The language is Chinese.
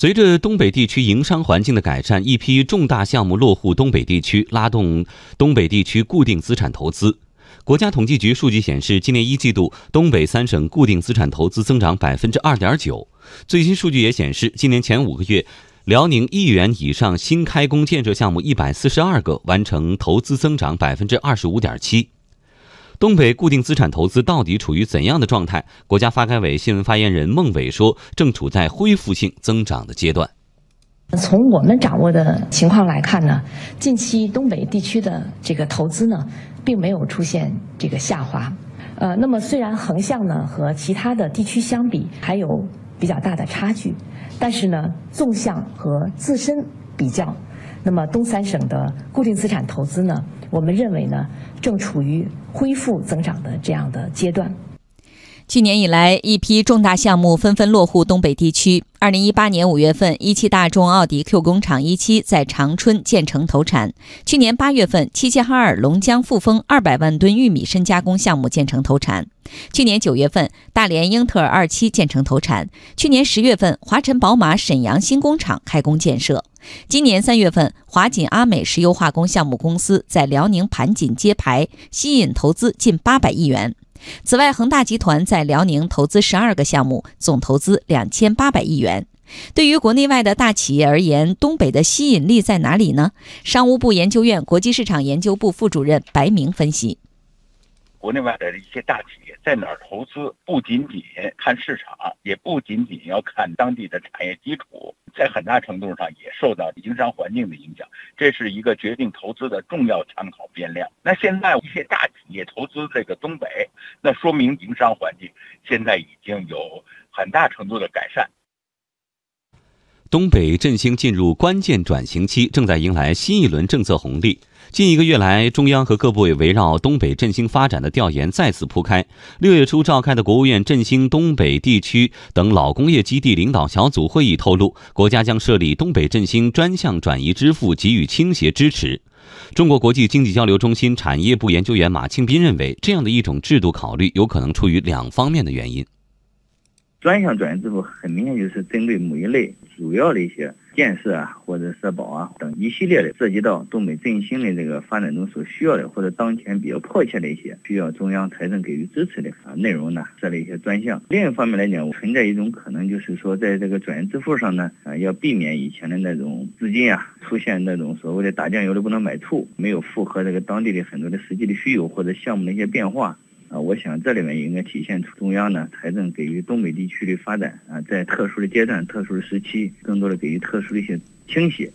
随着东北地区营商环境的改善，一批重大项目落户东北地区，拉动东北地区固定资产投资。国家统计局数据显示，今年一季度东北三省固定资产投资增长百分之二点九。最新数据也显示，今年前五个月，辽宁亿元以上新开工建设项目一百四十二个，完成投资增长百分之二十五点七。东北固定资产投资到底处于怎样的状态？国家发改委新闻发言人孟伟说，正处在恢复性增长的阶段。从我们掌握的情况来看呢，近期东北地区的这个投资呢，并没有出现这个下滑。呃，那么虽然横向呢和其他的地区相比还有比较大的差距，但是呢，纵向和自身比较，那么东三省的固定资产投资呢，我们认为呢，正处于。恢复增长的这样的阶段。去年以来，一批重大项目纷纷落户东北地区。二零一八年五月份，一汽大众奥迪 Q 工厂一期在长春建成投产；去年八月份，齐齐哈尔龙江富丰二百万吨玉米深加工项目建成投产；去年九月份，大连英特尔二期建成投产；去年十月份，华晨宝马沈阳新工厂开工建设；今年三月份，华锦阿美石油化工项目公司在辽宁盘锦揭牌，吸引投资近八百亿元。此外，恒大集团在辽宁投资十二个项目，总投资两千八百亿元。对于国内外的大企业而言，东北的吸引力在哪里呢？商务部研究院国际市场研究部副主任白明分析。国内外的一些大企业在哪儿投资，不仅仅看市场，也不仅仅要看当地的产业基础，在很大程度上也受到营商环境的影响，这是一个决定投资的重要参考变量。那现在一些大企业投资这个东北，那说明营商环境现在已经有很大程度的改善。东北振兴进入关键转型期，正在迎来新一轮政策红利。近一个月来，中央和各部委围绕东北振兴发展的调研再次铺开。六月初召开的国务院振兴东北地区等老工业基地领导小组会议透露，国家将设立东北振兴专项转移支付，给予倾斜支持。中国国际经济交流中心产业部研究员马庆斌认为，这样的一种制度考虑有可能出于两方面的原因。专项转移支付很明显就是针对某一类主要的一些建设啊，或者社保啊等一系列的涉及到东北振兴的这个发展中所需要的，或者当前比较迫切的一些需要中央财政给予支持的啊内容呢，设立一些专项。另一方面来讲，存在一种可能，就是说在这个转移支付上呢，啊要避免以前的那种资金啊出现那种所谓的打酱油的不能买醋，没有符合这个当地的很多的实际的需求或者项目的一些变化。啊，我想这里面也应该体现出中央呢财政给予东北地区的发展啊，在特殊的阶段、特殊的时期，更多的给予特殊的一些倾斜。